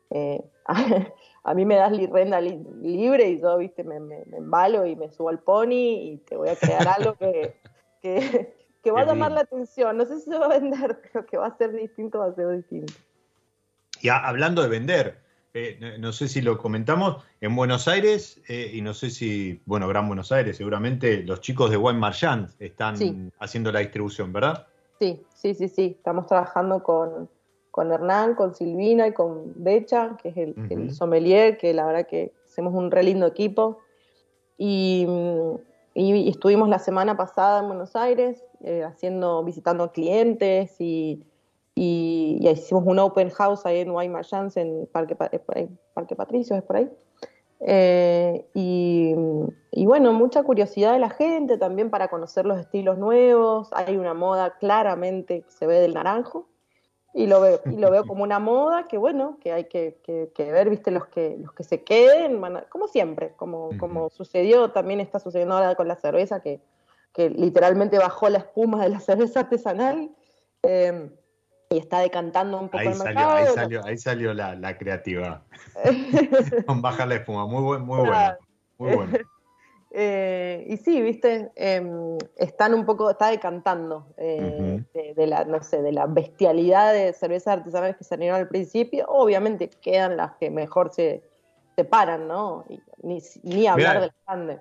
A mí me das renda li, libre y yo, viste, me, me, me, embalo y me subo al pony y te voy a crear algo que, que, que va a llamar la atención. No sé si se va a vender, pero que va a ser distinto, va a ser distinto. Y a, hablando de vender, eh, no sé si lo comentamos, en Buenos Aires, eh, y no sé si, bueno, Gran Buenos Aires, seguramente los chicos de Wine Marchand están sí. haciendo la distribución, ¿verdad? Sí, sí, sí, sí. Estamos trabajando con con Hernán, con Silvina y con Becha, que es el, uh -huh. el, sommelier, que la verdad que hacemos un re lindo equipo. Y, y, y estuvimos la semana pasada en Buenos Aires, eh, haciendo, visitando clientes y, y, y, hicimos un open house ahí en Marchants, en Parque, en Parque Patricios, es por ahí. Eh, y, y, bueno, mucha curiosidad de la gente también para conocer los estilos nuevos. Hay una moda claramente, se ve del naranjo y lo veo, y lo veo como una moda que bueno, que hay que, que, que ver, viste, los que, los que se queden, a, como siempre, como, como sucedió, también está sucediendo ahora con la cerveza, que, que literalmente bajó la espuma de la cerveza artesanal eh, y está decantando un poco ahí el salió, mercado. Ahí salió, ahí salió la, la creativa, con bajar la espuma, muy, buen, muy bueno, muy bueno. Eh, y sí, viste, eh, están un poco, está decantando eh, uh -huh. de, de, la, no sé, de la bestialidad de cervezas artesanales que salieron al principio. Obviamente quedan las que mejor se, se paran, ¿no? Y, ni, ni, hablar Mirá, de las grandes.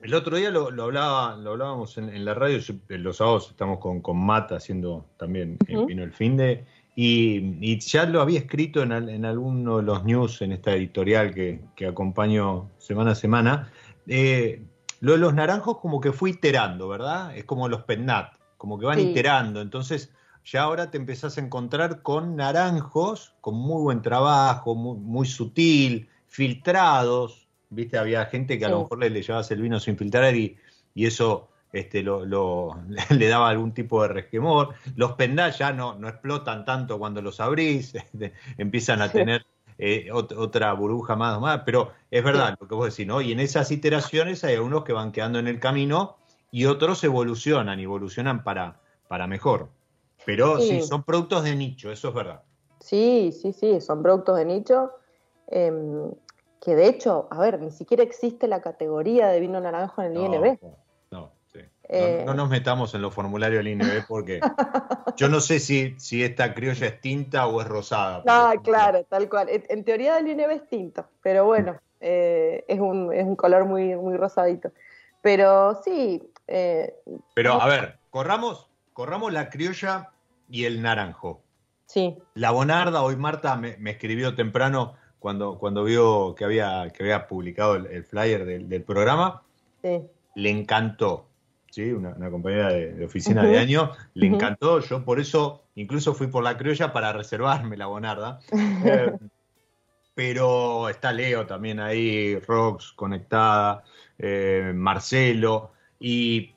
El otro día lo, lo hablaba, lo hablábamos en, en la radio, yo- los sábados estamos con, con Mata haciendo también eh, vino el fin de, y, y ya lo había escrito en, al- en alguno de los news, en esta editorial que, que acompaño semana a semana. Eh, lo de los naranjos como que fue iterando, ¿verdad? Es como los pennat, como que van Sí. iterando. Entonces, ya ahora te empezás a encontrar con naranjos con muy buen trabajo, muy, muy sutil, filtrados. Viste, había gente que a lo mejor le, le llevabas el vino sin filtrar y, y eso este, lo, lo- le daba algún tipo de resquemor. Los pendás ya no, no explotan tanto cuando los abrís, este, empiezan a tener eh, ot- otra burbuja más, más, pero es verdad lo que vos decís, ¿no? Y en esas iteraciones hay algunos que van quedando en el camino y otros evolucionan, evolucionan para, para mejor. Pero sí. Sí. son productos de nicho, eso es verdad. Sí, sí, sí, son productos de nicho. em, que de hecho, a ver, ni siquiera existe la categoría de vino naranjo en el No, INB. No- Eh. no, nos metamos en los formularios del INB porque yo no sé si, si esta criolla es tinta o es rosada. Ah, claro, tal cual. En, en teoría del INB es tinto, pero bueno, eh, es, un, es un color muy, muy rosadito. Pero sí, eh, Pero a ver, corramos, corramos la criolla y el naranjo. sí, La Bonarda, hoy Marta me, me escribió temprano cuando, cuando vio que había, que había publicado el, el flyer del, del programa, sí. le encantó. ¿Sí? Una, una compañera de, de oficina de año, le encantó. Yo por eso incluso fui por la criolla para reservarme la Bonarda. Eh, pero está Leo también ahí, Rox conectada, eh, Marcelo, y,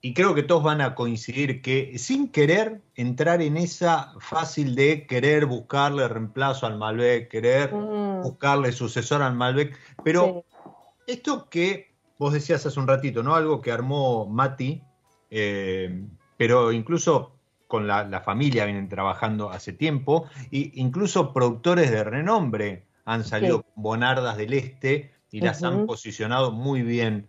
y creo que todos van a coincidir que sin querer entrar en esa fácil de querer buscarle reemplazo al Malbec, querer buscarle sucesor al Malbec, pero sí. esto que vos decías hace un ratito, ¿no? Algo que armó Mati, eh, pero incluso con la, la familia vienen trabajando hace tiempo, e incluso productores de renombre han salido Sí. con bonardas del este y las han posicionado muy bien.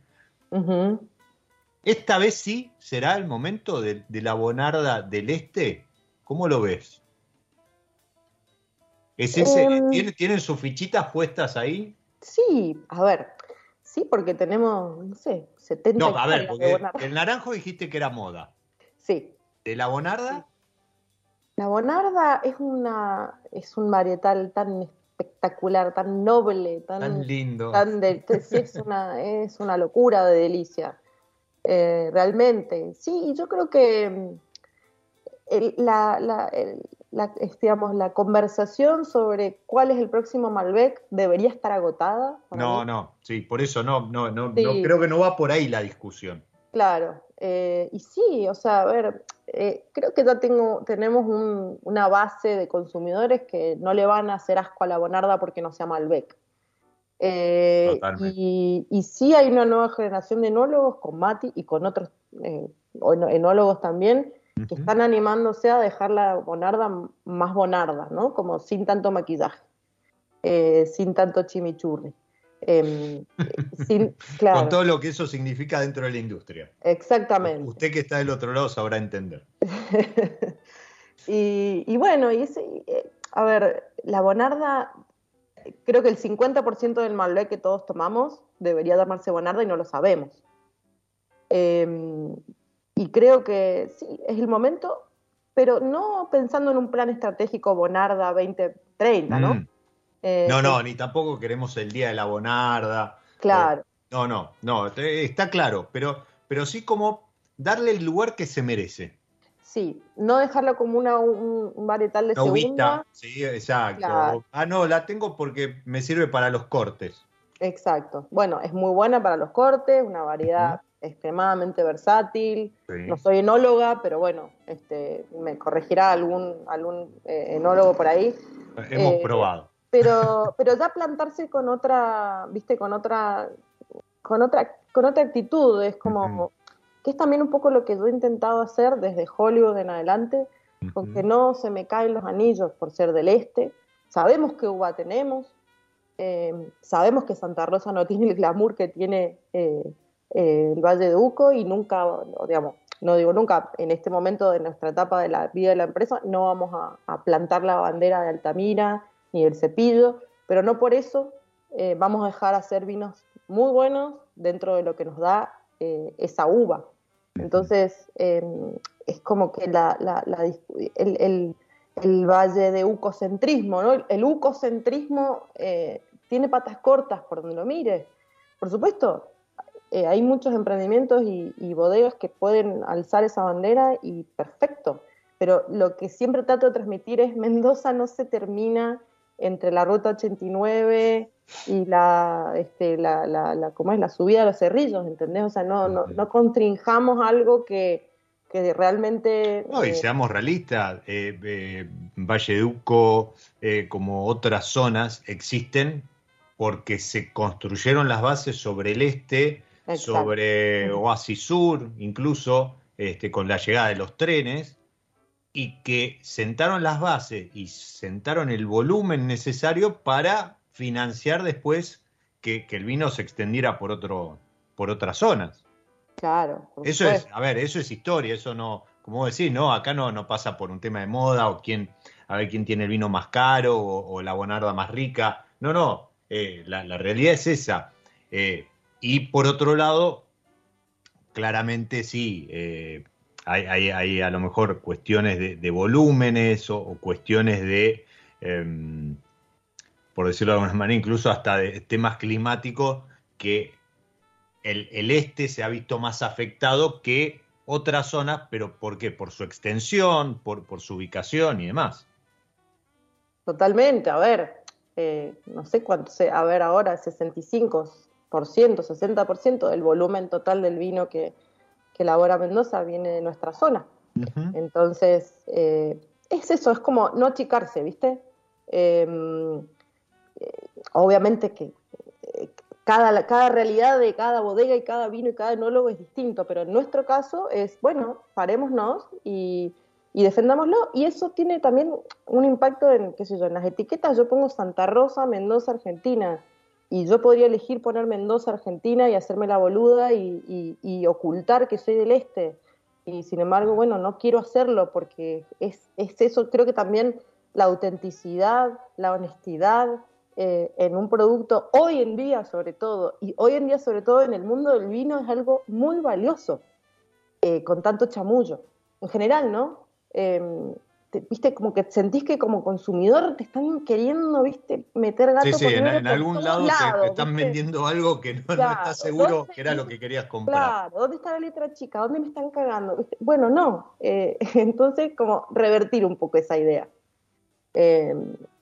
Esta vez sí será el momento de, de la bonarda del este. ¿Cómo lo ves? ¿Es ese. ¿tiene- ¿Tienen sus fichitas puestas ahí? Sí, a ver, sí, porque tenemos, no sé, 70 No, a ver, porque el naranjo dijiste que era moda. Sí, ¿De la bonarda? la bonarda es una es un varietal tan espectacular, tan noble, tan, Tan lindo. tan de- es una es una locura de delicia. Eh, realmente, sí, y yo creo que mm, el- la, la, el- la- digamos, la conversación sobre cuál es el próximo Malbec debería estar agotada. No, mí. no, sí, por eso no, no, no, Sí. no creo que no va por ahí la discusión. Claro, eh, y sí, o sea, a ver, eh, creo que ya tengo, tenemos un- una base de consumidores que no le van a hacer asco a la bonarda porque no sea Malbec. Eh, y, y sí hay una nueva generación de enólogos con Mati y con otros eh, eno- que están animándose a dejar la bonarda más bonarda, ¿no? Como sin tanto maquillaje, eh, sin tanto chimichurri. Em, eh, sin, claro, Con todo lo que eso significa dentro de la industria. exactamente. Usted que está del otro lado sabrá entender. y, y bueno, y ese, eh, a ver, la bonarda, creo que el 50% del Malbec que todos tomamos debería llamarse bonarda y no lo sabemos. Eh, y creo que sí, es el momento, pero no pensando en un plan estratégico bonarda 2030, ¿no? Mm. Eh, No, no, ni tampoco queremos el día de la bonarda. Claro, No, no, no, te- está claro, pero, pero sí como darle el lugar que se merece. sí, no dejarlo como una, un, un varietal de La uvita, segunda. sí, exacto. Claro. Ah, no, la tengo porque me sirve para los cortes. Exacto. Bueno, es muy buena para los cortes, una variedad extremadamente versátil. Sí. No soy enóloga, pero bueno, este, me corregirá algún, algún eh, enólogo por ahí. Hemos eh, probado. Pero, pero ya plantarse con otra, viste, con otra, con otra, con otra actitud, es como, que es también un poco lo que yo he intentado hacer desde Hollywood en adelante, con Ujú. que no se me caen los anillos por ser del este. Sabemos que uva tenemos, eh, sabemos que Santa Rosa no tiene el glamour que tiene eh, eh, el Valle de Uco y nunca, digamos, no digo nunca, en este momento de nuestra etapa de la vida de la empresa, no vamos a, a plantar la bandera de Altamira ni del Cepillo, pero no por eso eh, vamos a dejar hacer vinos muy buenos, dentro de lo que nos da eh, esa uva. Entonces, eh, es como que la, la- la dis- el, el- el valle de ucocentrismo, ¿no? El ucocentrismo tiene patas cortas por donde lo mire. Por supuesto, eh, hay muchos emprendimientos y, y bodegas que pueden alzar esa bandera y perfecto. Pero lo que siempre trato de transmitir es Mendoza no se termina entre la ruta 89 y la, este, la, la, la- ¿cómo es? la subida a los cerrillos, ¿entendés? O sea, no, no, no constringamos algo que, que realmente... No, y eh, seamos realistas, eh, eh, Valleduco, eh, como otras zonas, existen porque se construyeron las bases sobre el este, Exacto. sobre. Oasis Sur, incluso este, con la llegada de los trenes, y que sentaron las bases y sentaron el volumen necesario para financiar después que, que el vino se extendiera por, otro, por otras zonas. Claro. Eso es, a ver, eso es historia, eso no, como decís, no, acá no, no pasa por un tema de moda o quién, a ver quién tiene el vino más caro o, o la bonarda más rica. No, no, eh, la, la realidad es esa. Eh, y por otro lado, claramente sí, eh, hay, hay- hay a lo mejor cuestiones de, volúmenes o, cuestiones de, em, por decirlo de alguna manera, incluso hasta de temas climáticos que el, el este se ha visto más afectado que otras zonas, pero ¿por qué? Por su extensión, por, por su ubicación y demás. Totalmente, a ver, eh, no sé cuánto, a ver ahora, 65%, 60% del volumen total del vino que, que elabora Mendoza viene de nuestra zona. Entonces, eh, es eso, es como no achicarse, ¿viste? Eh, eh, obviamente que eh, cada, cada realidad de cada bodega y cada vino y cada enólogo es distinto, pero en nuestro caso es, bueno, parémonos y, y defendámoslo. Y eso tiene también un impacto en, qué sé yo, en las etiquetas. Yo pongo Santa Rosa, Mendoza, Argentina. Y yo podría elegir poner Mendoza, Argentina y hacerme la boluda y, y- ocultar que soy del este. Y sin embargo, bueno, no quiero hacerlo porque es, es eso, creo que también la autenticidad, la honestidad eh, en un producto, hoy en día sobre todo, y hoy en día sobre todo en el mundo del vino es algo muy valioso, eh, con tanto chamullo. En general, ¿no? Eh, te- viste, como que sentís que como consumidor te están queriendo, viste, meter gato Sí, sí, por en, en por algún lado te- están ¿viste? vendiendo algo que no, no Claro, estás seguro ¿dónde- que era lo que querías comprar. Claro, ¿dónde está la letra chica? ¿Dónde me están cagando? ¿Viste? Bueno, no. eh, entonces, como revertir un poco esa idea. Eh,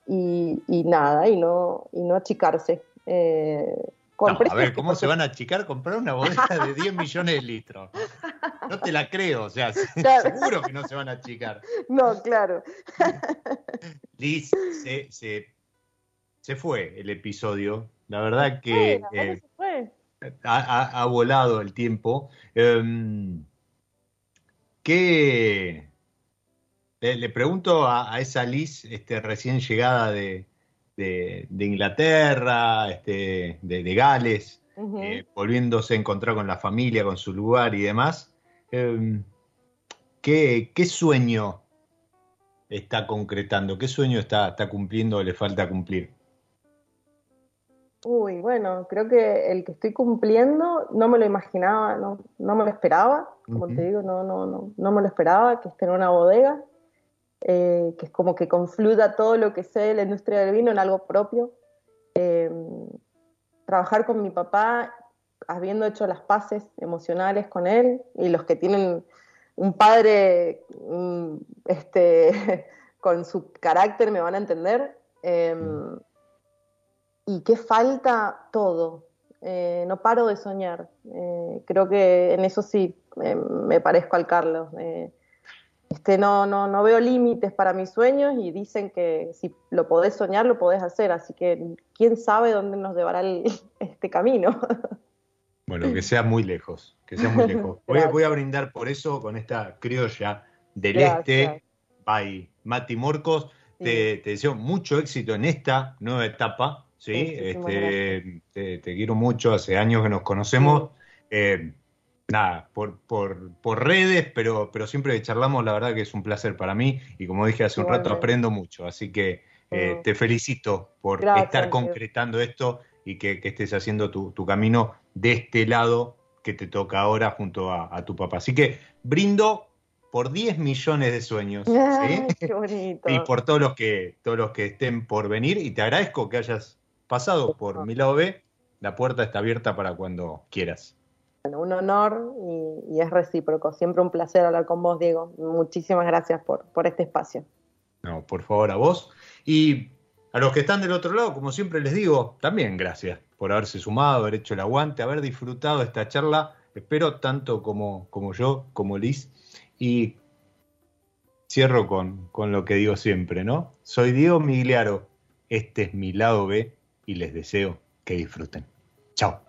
y, y nada, y no, y no achicarse. Eh, con No, a ver, ¿cómo se van a achicar comprar una bodega de 10 millones de litros? No te la creo, o sea, Claro. seguro que no se van a achicar. No, claro. Liz, se, se, se fue el episodio. La verdad Sí, que la verdad eh, se fue. ha, ha- volado el tiempo. Em, ¿Qué? Le, le pregunto a, a esa Liz este, recién llegada de, de- de Inglaterra, este, de, de Gales, eh, volviéndose a encontrar con la familia, con su lugar y demás. em, ¿qué, qué sueño está concretando? ¿Qué sueño está, está cumpliendo o le falta cumplir? Uy, bueno, creo que el que estoy cumpliendo no me lo imaginaba, no, no me lo esperaba, como te digo, no, no, no, no me lo esperaba, que esté en una bodega, eh, que es como que confluya todo lo que sé de la industria del vino en algo propio. Eh, trabajar con mi papá, habiendo hecho las paces emocionales con él, y los que tienen un padre mm, este, con su carácter me van a entender. Eh, y qué falta todo. Eh, no paro de soñar. Eh, creo que en eso sí me parezco al Carlos. Este, no, no, no veo límites para mis sueños y dicen que si lo podés soñar, lo podés hacer. Así que quién sabe dónde nos llevará el- este camino. Bueno, que sea muy lejos, que sea muy lejos. Voy, voy a brindar por eso con esta criolla del Gracias. este, by Mati Morcos. Te, te deseo mucho éxito en esta nueva etapa, Este, te, te quiero mucho, hace años que nos conocemos. Eh, nada, por, por, por redes, pero, pero siempre que charlamos, la verdad que es un placer para mí y como dije hace un rato, aprendo mucho, así que eh, Mm. te felicito por Gracias, estar concretando esto y que, que estés haciendo tu, tu camino de este lado que te toca ahora junto a, a tu papá. Así que brindo por 10 millones de sueños. Ay, ¿sí? qué bonito. y por todos los que todos los que estén por venir y te agradezco que hayas pasado por mi lado B. La puerta está abierta para cuando quieras. Bueno, un honor y, es recíproco. Siempre un placer hablar con vos, Diego. Muchísimas gracias por, este espacio. No, por favor, a vos. Y a los que están del otro lado, como siempre les digo, también gracias por haberse sumado, haber hecho el aguante, haber disfrutado esta charla. Espero tanto como, como yo, como Liz. Y cierro con, con lo que digo siempre, ¿no? Soy Diego Migliaro, este es mi lado B y les deseo que disfruten. Chao.